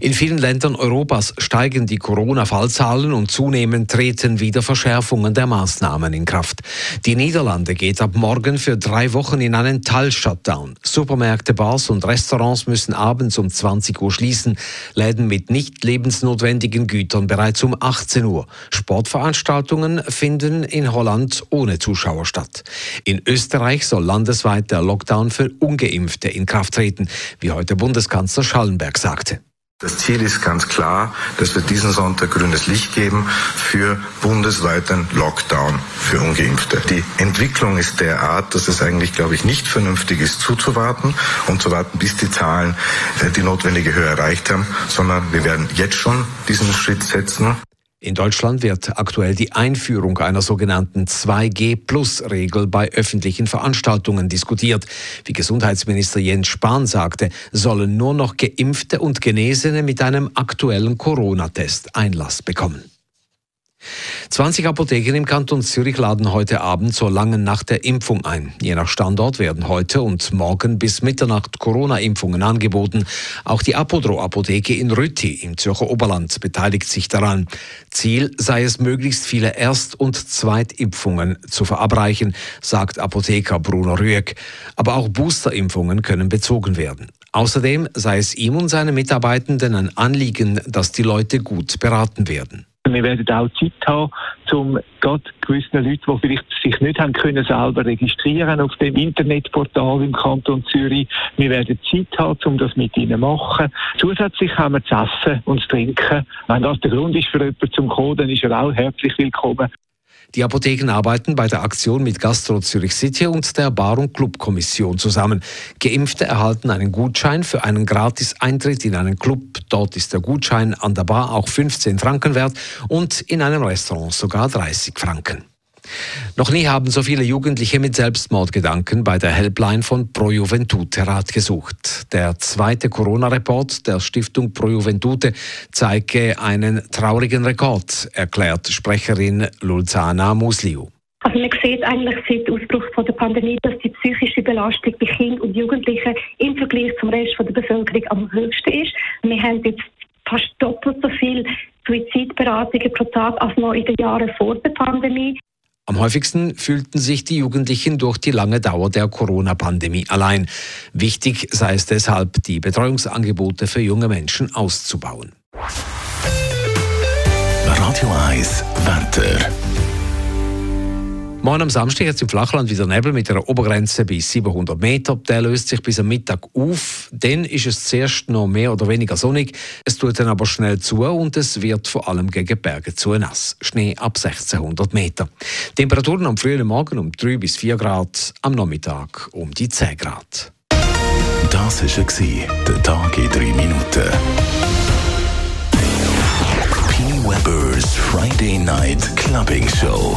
In vielen Ländern Europas steigen die Corona-Fallzahlen und zunehmend treten wieder Verschärfungen der Maßnahmen in Kraft. Die Niederlande geht ab morgen für drei Wochen in einen Teil-Shutdown. Supermärkte, Bars und Restaurants müssen abends um 20 Uhr schließen, Läden mit nicht lebensnotwendigen Gütern bereits um 18 Uhr. Sportveranstaltungen finden in Holland ohne Zuschauer statt. In Österreich soll landesweit der Lockdown für Ungeimpfte in Kraft treten, wie heute Bundeskanzler Schallenberg sagte. Das Ziel ist ganz klar, dass wir diesen Sonntag grünes Licht geben für bundesweiten Lockdown für Ungeimpfte. Die Entwicklung ist derart, dass es eigentlich, glaube ich, nicht vernünftig ist, zuzuwarten und zu warten, bis die Zahlen äh, die notwendige Höhe erreicht haben, sondern wir werden jetzt schon diesen Schritt setzen. In Deutschland wird aktuell die Einführung einer sogenannten 2G-Plus-Regel bei öffentlichen Veranstaltungen diskutiert. Wie Gesundheitsminister Jens Spahn sagte, sollen nur noch Geimpfte und Genesene mit einem aktuellen Corona-Test Einlass bekommen. 20 Apotheken im Kanton Zürich laden heute Abend zur langen Nacht der Impfung ein. Je nach Standort werden heute und morgen bis Mitternacht Corona-Impfungen angeboten. Auch die Apodro-Apotheke in Rütti im Zürcher Oberland beteiligt sich daran. Ziel sei es, möglichst viele Erst- und Zweitimpfungen zu verabreichen, sagt Apotheker Bruno Rüegg. Aber auch Boosterimpfungen können bezogen werden. Außerdem sei es ihm und seinen Mitarbeitenden ein Anliegen, dass die Leute gut beraten werden. Wir werden auch Zeit haben, um gerade gewissen Leuten, die vielleicht sich nicht haben können, selber registrieren auf dem Internetportal im Kanton Zürich. Wir werden Zeit haben, um das mit ihnen zu machen. Zusätzlich haben wir zu essen und zu trinken. Wenn das der Grund ist für jemanden zum Kommen, dann ist er auch herzlich willkommen. Die Apotheken arbeiten bei der Aktion mit Gastro Zürich City und der Bar- und Clubkommission zusammen. Geimpfte erhalten einen Gutschein für einen gratis Eintritt in einen Club. Dort ist der Gutschein an der Bar auch 15 Franken wert und in einem Restaurant sogar 30 Franken. Noch nie haben so viele Jugendliche mit Selbstmordgedanken bei der Helpline von Pro Juventute Rat gesucht. Der zweite Corona-Report der Stiftung Pro Juventute zeige einen traurigen Rekord, erklärt Sprecherin Lulzana Musliu. Also man sieht eigentlich seit Ausbruch von der Pandemie, dass die psychische Belastung bei Kindern und Jugendlichen im Vergleich zum Rest der Bevölkerung am höchsten ist. Wir haben jetzt fast doppelt so viel Suizidberatungen pro Tag als noch in den Jahren vor der Pandemie. Am häufigsten fühlten sich die Jugendlichen durch die lange Dauer der Corona-Pandemie allein. Wichtig sei es deshalb, die Betreuungsangebote für junge Menschen auszubauen. Radio 1 Wetter. Morgen am Samstag jetzt im Flachland wieder Nebel mit einer Obergrenze bis 700 Meter. Der löst sich bis am Mittag auf. Dann ist es zuerst noch mehr oder weniger sonnig. Es tut dann aber schnell zu und es wird vor allem gegen Berge zu nass. Schnee ab 1600 Meter. Temperaturen am frühen Morgen um 3 bis 4 Grad, am Nachmittag um die 10 Grad. Das war der Tag in 3 Minuten. P. Weber's Friday Night Clubbing Show.